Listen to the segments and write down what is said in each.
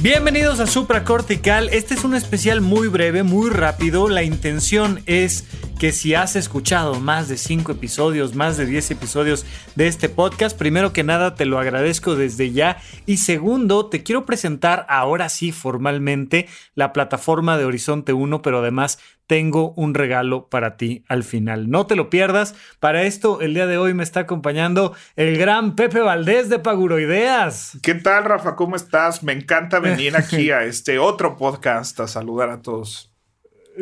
Bienvenidos a Supracortical. Este es un especial muy breve, muy rápido. La intención es que si has escuchado más de 5 episodios, más de 10 episodios de este podcast, primero que nada te lo agradezco desde ya y segundo te quiero presentar ahora sí formalmente la plataforma de Horizonte 1, pero además tengo un regalo para ti al final. No te lo pierdas. Para esto, el día de hoy me está acompañando el gran Pepe Valdés de Paguroideas. ¿Qué tal, Rafa? ¿Cómo estás? Me encanta venir aquí a este otro podcast a saludar a todos.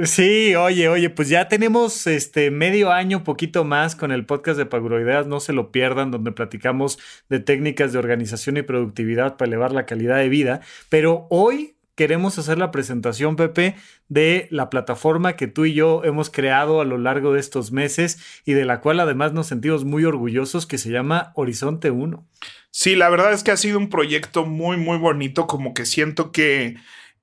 Sí, oye, oye, pues ya tenemos este medio año, poquito más con el podcast de Paguroideas, no se lo pierdan, donde platicamos de técnicas de organización y productividad para elevar la calidad de vida. Pero hoy queremos hacer la presentación, Pepe, de la plataforma que tú y yo hemos creado a lo largo de estos meses y de la cual además nos sentimos muy orgullosos, que se llama Horizonte 1. Sí, la verdad es que ha sido un proyecto muy, muy bonito, como que siento que...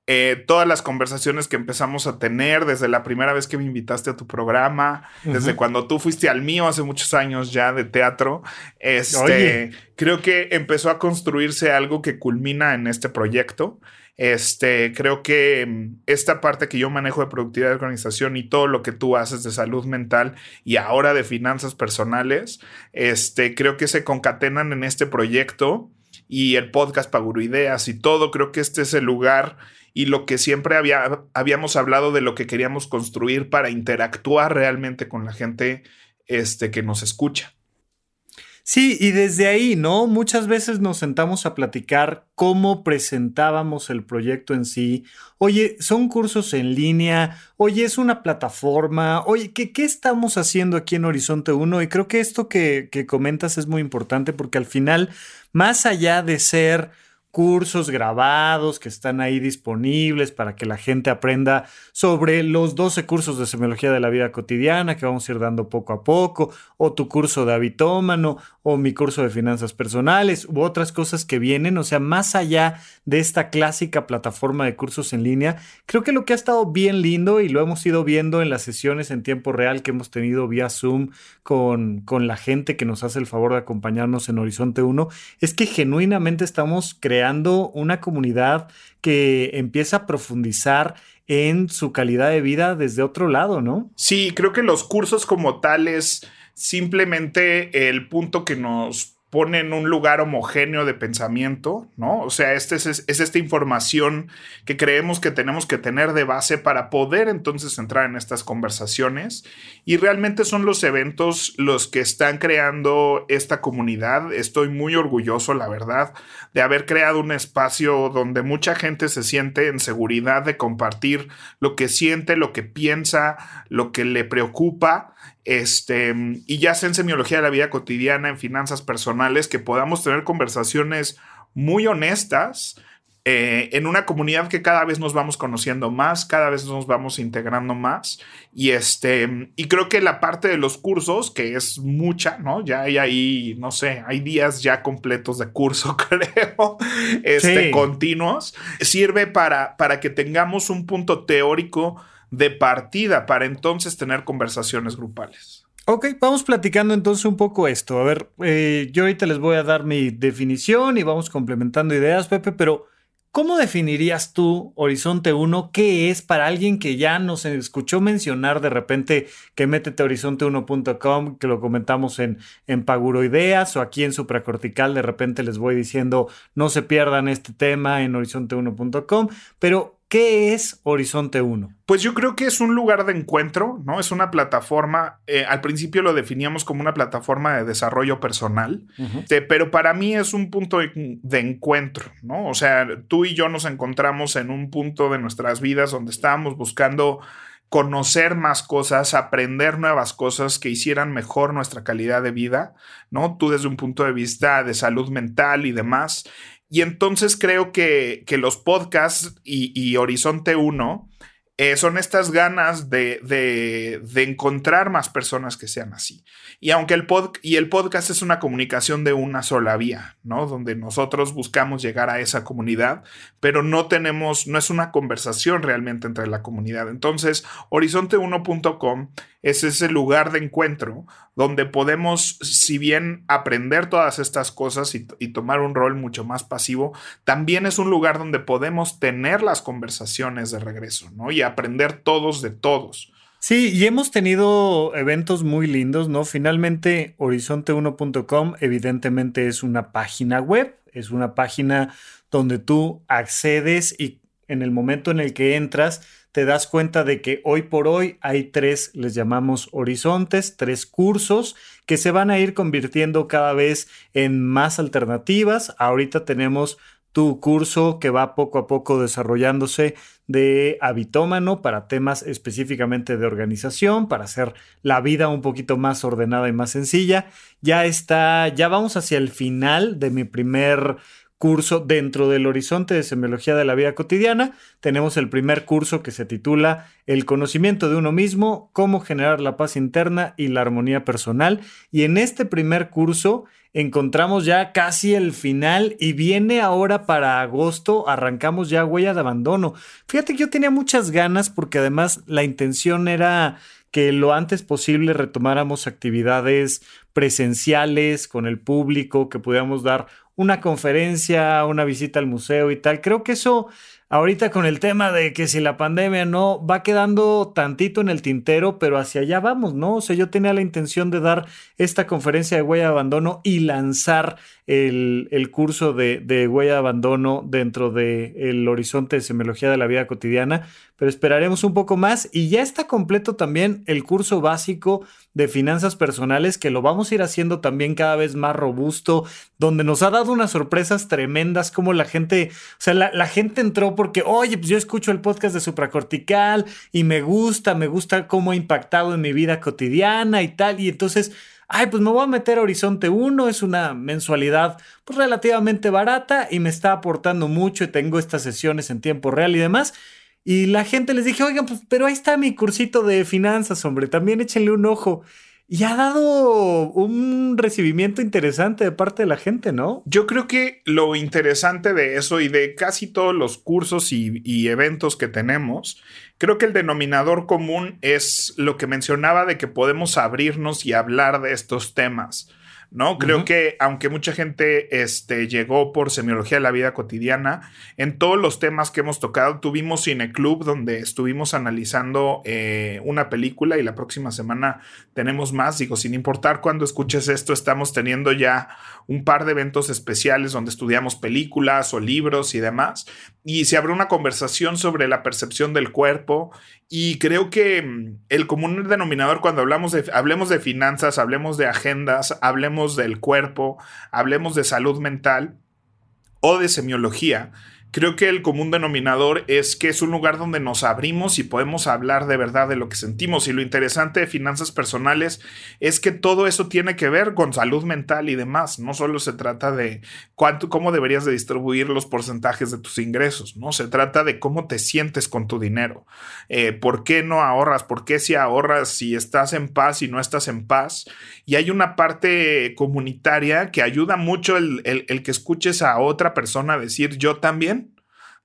Eh, todas las conversaciones que empezamos a tener desde la primera vez que me invitaste a tu programa, desde cuando tú fuiste al mío hace muchos años ya de teatro, este, creo que empezó a construirse algo que culmina en este proyecto. Este, creo que mm, esta parte que yo manejo de productividad de organización y todo lo que tú haces de salud mental y ahora de finanzas personales, este, creo que se concatenan en este proyecto y el podcast Paguro Ideas y todo. Creo que este es el lugar y lo que siempre había, habíamos hablado de lo que queríamos construir para interactuar realmente con la gente este, que nos escucha. Sí, y desde ahí, ¿no? Muchas veces nos sentamos a platicar cómo presentábamos el proyecto en sí. Oye, son cursos en línea, oye, es una plataforma, oye, ¿qué, qué estamos haciendo aquí en Horizonte 1? Y creo que esto que, que comentas es muy importante porque al final, más allá de ser cursos grabados que están ahí disponibles para que la gente aprenda sobre los 12 cursos de semiología de la vida cotidiana que vamos a ir dando poco a poco, o tu curso de habitómano, o mi curso de finanzas personales, u otras cosas que vienen, o sea, más allá de esta clásica plataforma de cursos en línea, creo que lo que ha estado bien lindo y lo hemos ido viendo en las sesiones en tiempo real que hemos tenido vía Zoom con, con la gente que nos hace el favor de acompañarnos en Horizonte 1, es que genuinamente estamos creando una comunidad que empieza a profundizar en su calidad de vida desde otro lado, ¿no? Sí, creo que los cursos como tales, simplemente el punto que nos pone en un lugar homogéneo de pensamiento, ¿no? O sea, este es, es, esta información que creemos que tenemos que tener de base para poder entonces entrar en estas conversaciones y realmente son los eventos los que están creando esta comunidad. Estoy muy orgulloso, la verdad, de haber creado un espacio donde mucha gente se siente en seguridad de compartir lo que siente, lo que piensa, lo que le preocupa este, y ya sea en semiología de la vida cotidiana, en finanzas personales, que podamos tener conversaciones muy honestas eh, en una comunidad que cada vez nos vamos conociendo más, cada vez nos vamos integrando más. Y este, y creo que la parte de los cursos, que es mucha, ¿no? Ya hay ahí, no sé, hay días ya completos de curso, creo, este, continuos, sirve para, para que tengamos un punto teórico de partida para entonces tener conversaciones grupales. Ok, vamos platicando entonces un poco esto. A ver, eh, yo ahorita les voy a dar mi definición y vamos complementando ideas, Pepe, pero ¿cómo definirías tú Horizonte 1? ¿Qué es para alguien que ya nos escuchó mencionar de repente que métete a horizonte1.com, que lo comentamos en, en Paguro Ideas o aquí en Supracortical, de repente les voy diciendo no se pierdan este tema en horizonte1.com, pero ¿Qué es Horizonte 1? Pues yo creo que es un lugar de encuentro, ¿no? Es una plataforma, eh, al principio lo definíamos como una plataforma de desarrollo personal, pero para mí es un punto de, de, encuentro, ¿no? O sea, tú y yo nos encontramos en un punto de nuestras vidas donde estábamos buscando conocer más cosas, aprender nuevas cosas que hicieran mejor nuestra calidad de vida, ¿no? Tú desde un punto de vista de salud mental y demás, Y entonces creo que, que los podcasts y, Horizonte 1 eh, son estas ganas de, de, encontrar más personas que sean así. Y aunque el, pod, y el podcast es una comunicación de una sola vía, ¿no? Donde nosotros buscamos llegar a esa comunidad, pero no tenemos, no es una conversación realmente entre la comunidad. Entonces, horizonte1.com es ese lugar de encuentro donde podemos, si bien aprender todas estas cosas y, tomar un rol mucho más pasivo, también es un lugar donde podemos tener las conversaciones de regreso, ¿no? Y aprender todos de todos. Sí, y hemos tenido eventos muy lindos, ¿no? Finalmente, horizonte1.com evidentemente es una página web, es una página donde tú accedes y en el momento en el que entras, te das cuenta de que hoy por hoy hay tres, les llamamos horizontes, tres cursos que se van a ir convirtiendo cada vez en más alternativas. Ahorita tenemos tu curso que va poco a poco desarrollándose de habitómano para temas específicamente de organización, para hacer la vida un poquito más ordenada y más sencilla. Ya está, ya vamos hacia el final de mi primer curso dentro del horizonte de semiología de la vida cotidiana. Tenemos el primer curso que se titula El conocimiento de uno mismo, cómo generar la paz interna y la armonía personal. Y en este primer curso encontramos ya casi el final y viene ahora para agosto, arrancamos ya huella de abandono. Fíjate que yo tenía muchas ganas porque además la intención era que lo antes posible retomáramos actividades presenciales con el público, que pudiéramos dar una conferencia, una visita al museo y tal. Creo que eso ahorita con el tema de que si la pandemia no va quedando tantito en el tintero, pero hacia allá vamos, ¿no? O sea, yo tenía la intención de dar esta conferencia de huella de abandono y lanzar el, curso de, de, huella de abandono dentro del el horizonte de semiología de la vida cotidiana, pero esperaremos un poco más y ya está completo también el curso básico de finanzas personales que lo vamos a ir haciendo también cada vez más robusto, donde nos ha dado unas sorpresas tremendas como la gente, o sea, la, la gente entró porque, oye, pues yo escucho el podcast de supracortical y me gusta, me gusta cómo ha impactado en mi vida cotidiana y tal, y entonces ay, pues me voy a meter a Horizonte 1, es una mensualidad pues relativamente barata y me está aportando mucho y tengo estas sesiones en tiempo real y demás. Y la gente les dije, oigan, pues, pero ahí está mi cursito de finanzas, hombre, también échenle un ojo. Y ha dado un recibimiento interesante de parte de la gente, ¿no? Yo creo que lo interesante de eso y de casi todos los cursos y, eventos que tenemos Creo que el denominador común es lo que mencionaba de que podemos abrirnos y hablar de estos temas. ¿No? Creo que aunque mucha gente este, llegó por semiología de la vida cotidiana, en todos los temas que hemos tocado, tuvimos Cineclub donde estuvimos analizando eh, una película y la próxima semana tenemos más. Digo, sin importar cuando escuches esto, estamos teniendo ya un par de eventos especiales donde estudiamos películas o libros y demás. Y se abre una conversación sobre la percepción del cuerpo y creo que mm, el común denominador cuando hablamos de, hablemos de finanzas, hablemos de agendas, hablemos del cuerpo, hablemos de salud mental o de semiología, creo que el común denominador es que es un lugar donde nos abrimos y podemos hablar de verdad de lo que sentimos. Y lo interesante de finanzas personales es que todo eso tiene que ver con salud mental y demás. No solo se trata de cuánto, cómo deberías de distribuir los porcentajes de tus ingresos, ¿no? Se trata de cómo te sientes con tu dinero. Eh, ¿Por qué no ahorras? ¿Por qué si ahorras si estás en paz y no estás en paz? Y hay una parte comunitaria que ayuda mucho el, el que escuches a otra persona decir yo también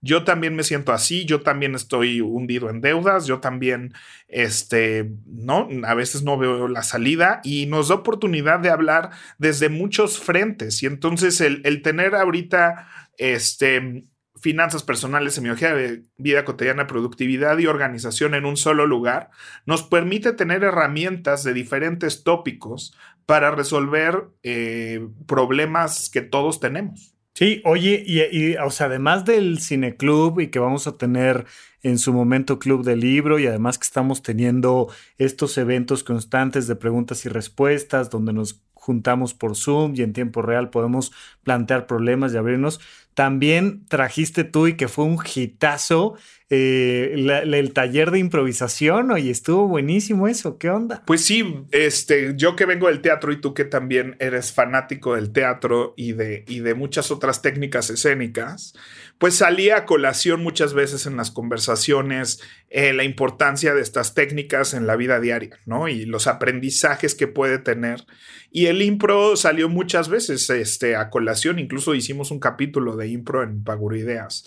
yo también me siento así, yo también estoy hundido en deudas, yo también, este, no, a veces no veo la salida y nos da oportunidad de hablar desde muchos frentes. Y entonces el, tener ahorita, este, finanzas personales, semiología de vida cotidiana, productividad y organización en un solo lugar, nos permite tener herramientas de diferentes tópicos para resolver eh, problemas que todos tenemos. Sí, oye, y, o sea, además del cineclub y que vamos a tener en su momento club de libro y además que estamos teniendo estos eventos constantes de preguntas y respuestas donde nos juntamos por Zoom y en tiempo real podemos plantear problemas y abrirnos. También trajiste tú y que fue un hitazo eh, el taller de improvisación, oye, estuvo buenísimo eso, ¿qué onda? Pues sí, este, yo que vengo del teatro y tú que también eres fanático del teatro y de, y de muchas otras técnicas escénicas, pues salía a colación muchas veces en las conversaciones eh, la importancia de estas técnicas en la vida diaria, ¿no? Y los aprendizajes que puede tener. Y el impro salió muchas veces este, a colación, incluso hicimos un capítulo de impro en Paguro Ideas.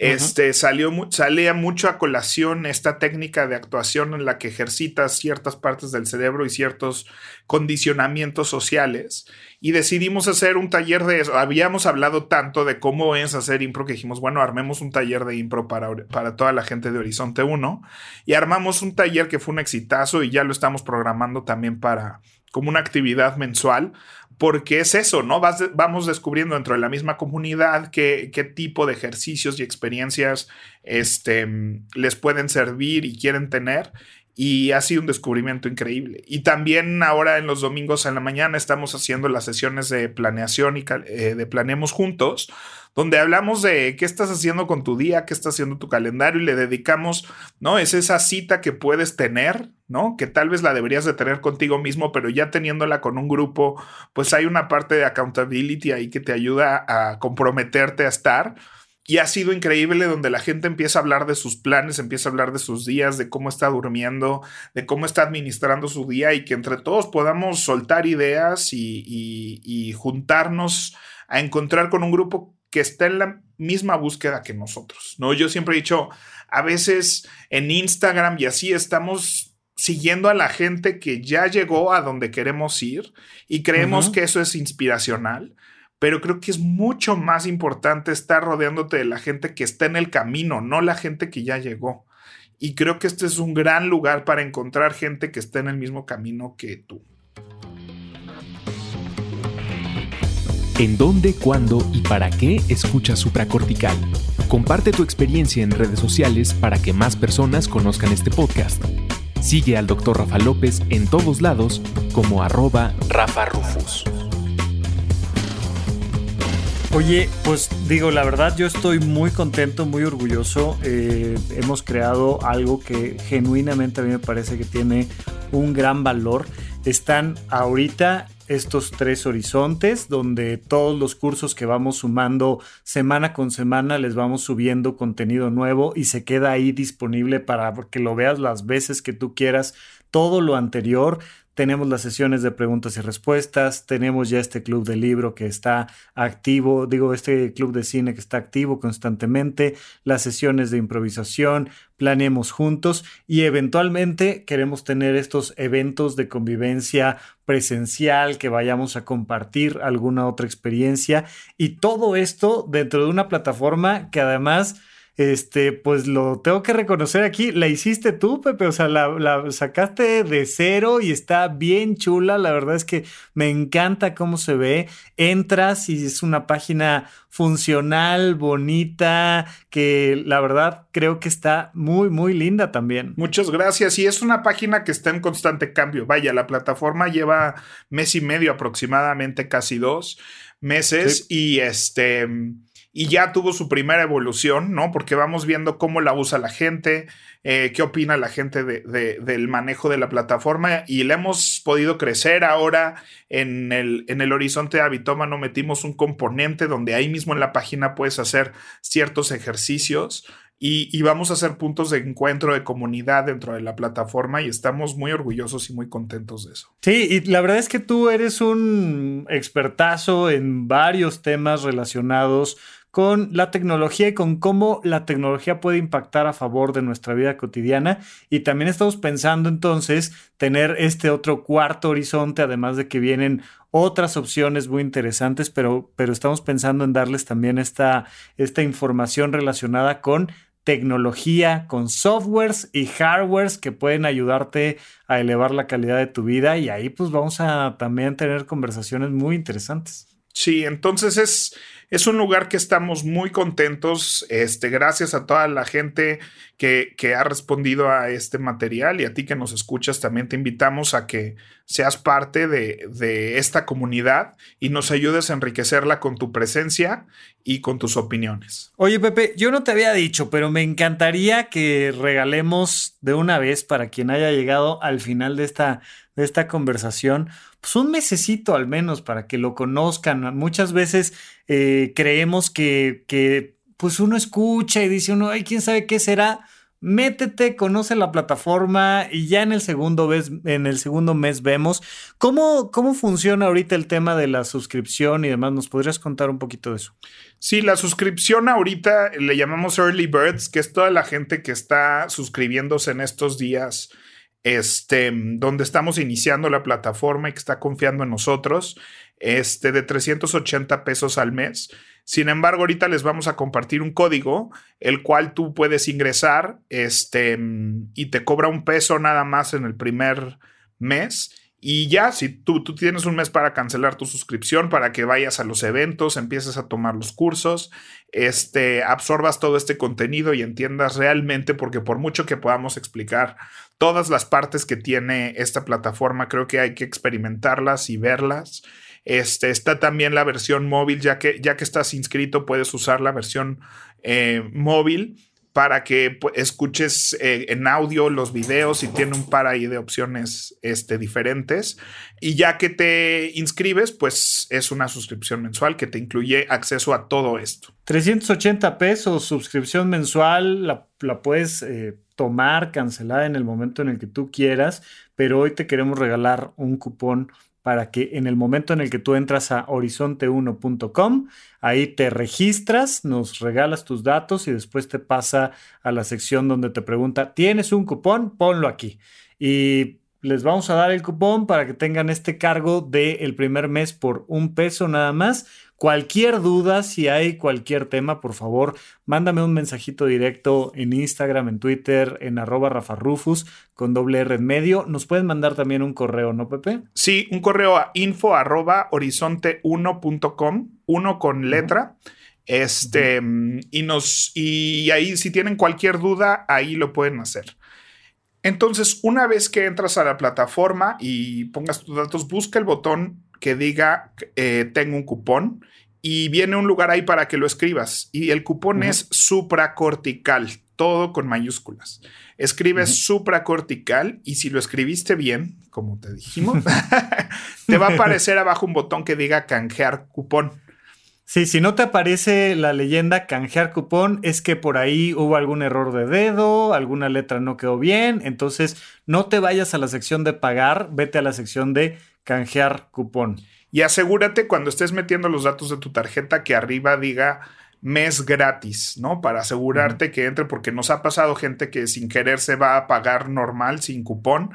Este salió salía mucho a colación esta técnica de actuación en la que ejercitas ciertas partes del cerebro y ciertos condicionamientos sociales. Y decidimos hacer un taller de eso. Habíamos hablado tanto de cómo es hacer impro que dijimos, bueno, armemos un taller de impro para, para toda la gente de Horizonte 1. Y armamos un taller que fue un exitazo y ya lo estamos programando también para como una actividad mensual porque es eso, ¿no? vamos descubriendo dentro de la misma comunidad qué, qué, tipo de ejercicios y experiencias este, les pueden servir y quieren tener. Y ha sido un descubrimiento increíble. Y también ahora en los domingos en la mañana estamos haciendo las sesiones de planeación y eh, de Planeemos Juntos, donde hablamos de qué estás haciendo con tu día, qué estás haciendo tu calendario y le dedicamos, ¿no? Es esa cita que puedes tener, ¿no? Que tal vez la deberías de tener contigo mismo, pero ya teniéndola con un grupo, pues hay una parte de accountability ahí que te ayuda a comprometerte a estar. Y ha sido increíble donde la gente empieza a hablar de sus planes, empieza a hablar de sus días, de cómo está durmiendo, de cómo está administrando su día y que entre todos podamos soltar ideas y, y juntarnos a encontrar con un grupo que está en la misma búsqueda que nosotros, ¿no? Yo siempre he dicho, a veces en Instagram y así estamos siguiendo a la gente que ya llegó a donde queremos ir y creemos que eso es inspiracional, pero creo que es mucho más importante estar rodeándote de la gente que está en el camino, no la gente que ya llegó. Y creo que este es un gran lugar para encontrar gente que esté en el mismo camino que tú. ¿En dónde, cuándo y para qué escuchas supracortical? Comparte tu experiencia en redes sociales para que más personas conozcan este podcast. Sigue al Dr. Rafa López en todos lados como arroba Rafa Rufus. Oye, pues digo, la verdad yo estoy muy contento, muy orgulloso. Eh, hemos creado algo que genuinamente a mí me parece que tiene un gran valor. Están ahorita estos tres horizontes donde todos los cursos que vamos sumando semana con semana les vamos subiendo contenido nuevo y se queda ahí disponible para que lo veas las veces que tú quieras. Todo lo anterior tenemos las sesiones de preguntas y respuestas, tenemos ya este club de libro que está activo, digo, este club de cine que está activo constantemente, las sesiones de improvisación, planeemos juntos y eventualmente queremos tener estos eventos de convivencia presencial, que vayamos a compartir alguna otra experiencia y todo esto dentro de una plataforma que además este, pues lo tengo que reconocer aquí, la hiciste tú, Pepe, o sea, la, sacaste de cero y está bien chula, la verdad es que me encanta cómo se ve, entras y es una página funcional, bonita, que la verdad creo que está muy, muy linda también. Muchas gracias. Y es una página que está en constante cambio. Vaya, la plataforma lleva mes y medio aproximadamente, casi dos meses. Y este y ya tuvo su primera evolución, ¿no? Porque vamos viendo cómo la usa la gente, eh, qué opina la gente del manejo de la plataforma y le hemos podido crecer ahora en el, en el horizonte de Habitómano metimos un componente donde ahí mismo en la página puedes hacer ciertos ejercicios y, y, vamos a hacer puntos de encuentro de comunidad dentro de la plataforma y estamos muy orgullosos y muy contentos de eso. Sí, y la verdad es que tú eres un expertazo en varios temas relacionados con la tecnología y con cómo la tecnología puede impactar a favor de nuestra vida cotidiana. Y también estamos pensando entonces tener este otro cuarto horizonte, además de que vienen otras opciones muy interesantes, pero, pero estamos pensando en darles también esta, esta información relacionada con tecnología, con softwares y hardwares que pueden ayudarte a elevar la calidad de tu vida y ahí pues vamos a también tener conversaciones muy interesantes. Sí, entonces es, es un lugar que estamos muy contentos. Este, gracias a toda la gente que, que, ha respondido a este material y a ti que nos escuchas, también te invitamos a que seas parte de, de esta comunidad y nos ayudes a enriquecerla con tu presencia y con tus opiniones. Oye, Pepe, yo no te había dicho, pero me encantaría que regalemos de una vez para quien haya llegado al final de esta, esta conversación pues un mesecito al menos para que lo conozcan. Muchas veces eh, creemos que, que, pues uno escucha y dice uno, ay, quién sabe qué será. Métete, conoce la plataforma y ya en el segundo, mes, en el segundo mes vemos cómo, cómo funciona ahorita el tema de la suscripción y demás. ¿Nos podrías contar un poquito de eso? Sí, la suscripción ahorita le llamamos Early Birds, que es toda la gente que está suscribiéndose en estos días este, donde estamos iniciando la plataforma y que está confiando en nosotros, este, de 380 pesos al mes. Sin embargo, ahorita les vamos a compartir un código, el cual tú puedes ingresar, este, y te cobra un peso nada más en el primer mes y ya, si tú, tú, tienes un mes para cancelar tu suscripción, para que vayas a los eventos, empieces a tomar los cursos, este, absorbas todo este contenido y entiendas realmente, porque por mucho que podamos explicar todas las partes que tiene esta plataforma, creo que hay que experimentarlas y verlas. Este, está también la versión móvil, ya que, ya que estás inscrito, puedes usar la versión eh, móvil para que pues, escuches eh, en audio los videos y tiene un par de opciones este, diferentes. Y ya que te inscribes, pues es una suscripción mensual que te incluye acceso a todo esto. 380 pesos, suscripción mensual, la, puedes eh, tomar, cancelar en el momento en el que tú quieras, pero hoy te queremos regalar un cupón para que en el momento en el que tú entras a horizonte1.com, ahí te registras, nos regalas tus datos y después te pasa a la sección donde te pregunta, ¿tienes un cupón? Ponlo aquí. Y les vamos a dar el cupón para que tengan este cargo del primer mes por un peso nada más Cualquier duda, si hay cualquier tema, por favor, mándame un mensajito directo en Instagram, en Twitter, en arroba rafarufus con doble R en medio. Nos pueden mandar también un correo, ¿no, Pepe? Sí, un correo a info arroba horizonte1.com, uno con letra. Este, y nos, y ahí si tienen cualquier duda, ahí lo pueden hacer. Entonces, una vez que entras a la plataforma y pongas tus datos, busca el botón que diga eh, tengo un cupón y viene un lugar ahí para que lo escribas. Y el cupón es supracortical, todo con mayúsculas. Escribes supracortical y si lo escribiste bien, como te dijimos, te va a aparecer abajo un botón que diga canjear cupón. Sí, si no te aparece la leyenda canjear cupón, es que por ahí hubo algún error de dedo, alguna letra no quedó bien. Entonces, no te vayas a la sección de pagar, vete a la sección de canjear cupón. Y asegúrate cuando estés metiendo los datos de tu tarjeta que arriba diga mes gratis, ¿no? Para asegurarte que entre, porque nos ha pasado gente que sin querer se va a pagar normal sin cupón,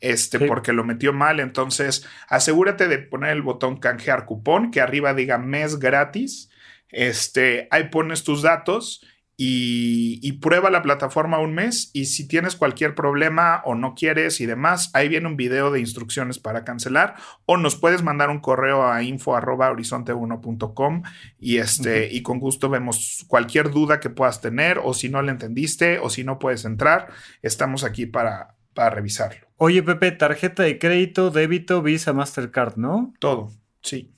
este, porque lo metió mal. Entonces, asegúrate de poner el botón canjear cupón, que arriba diga mes gratis. Este, ahí pones tus datos y, prueba la plataforma un mes y si tienes cualquier problema o no quieres y demás, ahí viene un video de instrucciones para cancelar o nos puedes mandar un correo a info horizonte1.com y este y con gusto vemos cualquier duda que puedas tener o si no le entendiste o si no puedes entrar, estamos aquí para, para revisarlo. Oye Pepe, tarjeta de crédito, débito, Visa, Mastercard, ¿no? Todo, sí.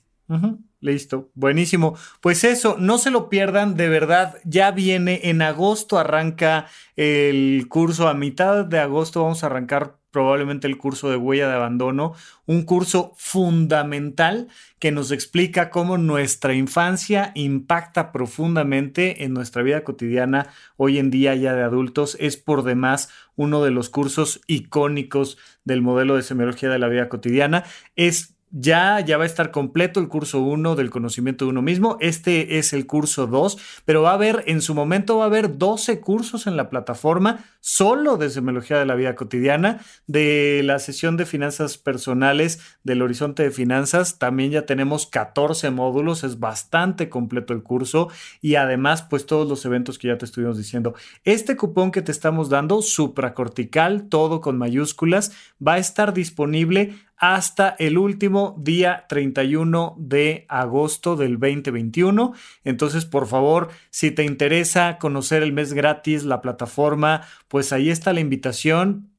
Listo, buenísimo. Pues eso, no se lo pierdan, de verdad, ya viene, en agosto arranca el curso, a mitad de agosto vamos a arrancar probablemente el curso de huella de abandono, un curso fundamental que nos explica cómo nuestra infancia impacta profundamente en nuestra vida cotidiana hoy en día ya de adultos. Es por demás uno de los cursos icónicos del modelo de semiología de la vida cotidiana. Es ya, ya va a estar completo el curso 1 del conocimiento de uno mismo. Este es el curso 2, pero va a haber, en su momento va a haber 12 cursos en la plataforma solo de semiología de la vida cotidiana. De la sesión de finanzas personales del horizonte de finanzas, también ya tenemos 14 módulos, es bastante completo el curso y además, pues todos los eventos que ya te estuvimos diciendo. Este cupón que te estamos dando, supracortical, todo con mayúsculas, va a estar disponible hasta el último día 31 de agosto del 2021. Entonces, por favor, si te interesa conocer el mes gratis, la plataforma, pues ahí está la invitación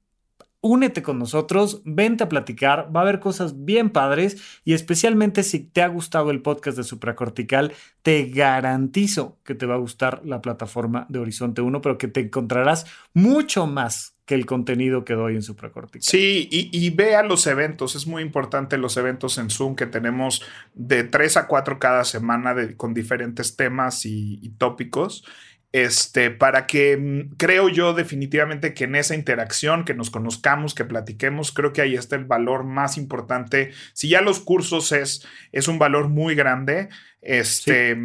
únete con nosotros, vente a platicar, va a haber cosas bien padres y especialmente si te ha gustado el podcast de Supracortical, te garantizo que te va a gustar la plataforma de Horizonte 1, pero que te encontrarás mucho más que el contenido que doy en Supracortical. Sí, y, vea los eventos, es muy importante los eventos en Zoom que tenemos de 3 a 4 cada semana con diferentes temas y, y tópicos este, para que mm, creo yo definitivamente que en esa interacción, que nos conozcamos, que platiquemos, creo que ahí está el valor más importante. Si ya los cursos es, es un valor muy grande, este,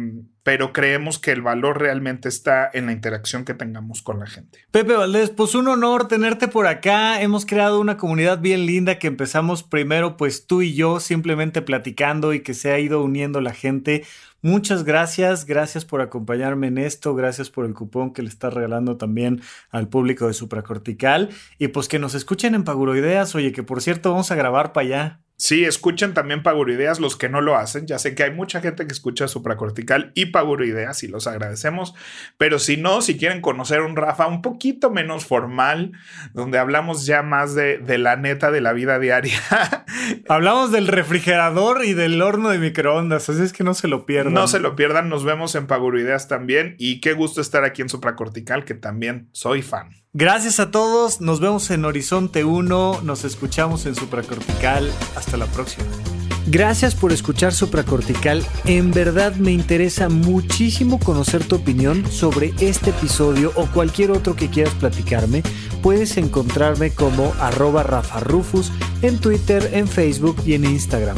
pero creemos que el valor realmente está en la interacción que tengamos con la gente. Pepe Valdés, pues un honor tenerte por acá. Hemos creado una comunidad bien linda que empezamos primero, pues tú y yo, simplemente platicando y que se ha ido uniendo la gente. Muchas gracias, gracias por acompañarme en esto, gracias por el cupón que le estás regalando también al público de Supracortical y pues que nos escuchen en Paguroideas, oye, que por cierto vamos a grabar para allá. Sí, escuchen también Paguroideas los que no lo hacen. Ya sé que hay mucha gente que escucha Supracortical y Paguroideas y los agradecemos. Pero si no, si quieren conocer un Rafa un poquito menos formal, donde hablamos ya más de, de la neta de la vida diaria. Hablamos del refrigerador y del horno de microondas, así es que no se lo pierdan. No se lo pierdan, nos vemos en Paguroideas también. Y qué gusto estar aquí en Supracortical, que también soy fan. Gracias a todos, nos vemos en Horizonte 1, nos escuchamos en Supracortical, hasta la próxima. Gracias por escuchar Supracortical, en verdad me interesa muchísimo conocer tu opinión sobre este episodio o cualquier otro que quieras platicarme. Puedes encontrarme como arroba Rafa Rufus en Twitter, en Facebook y en Instagram.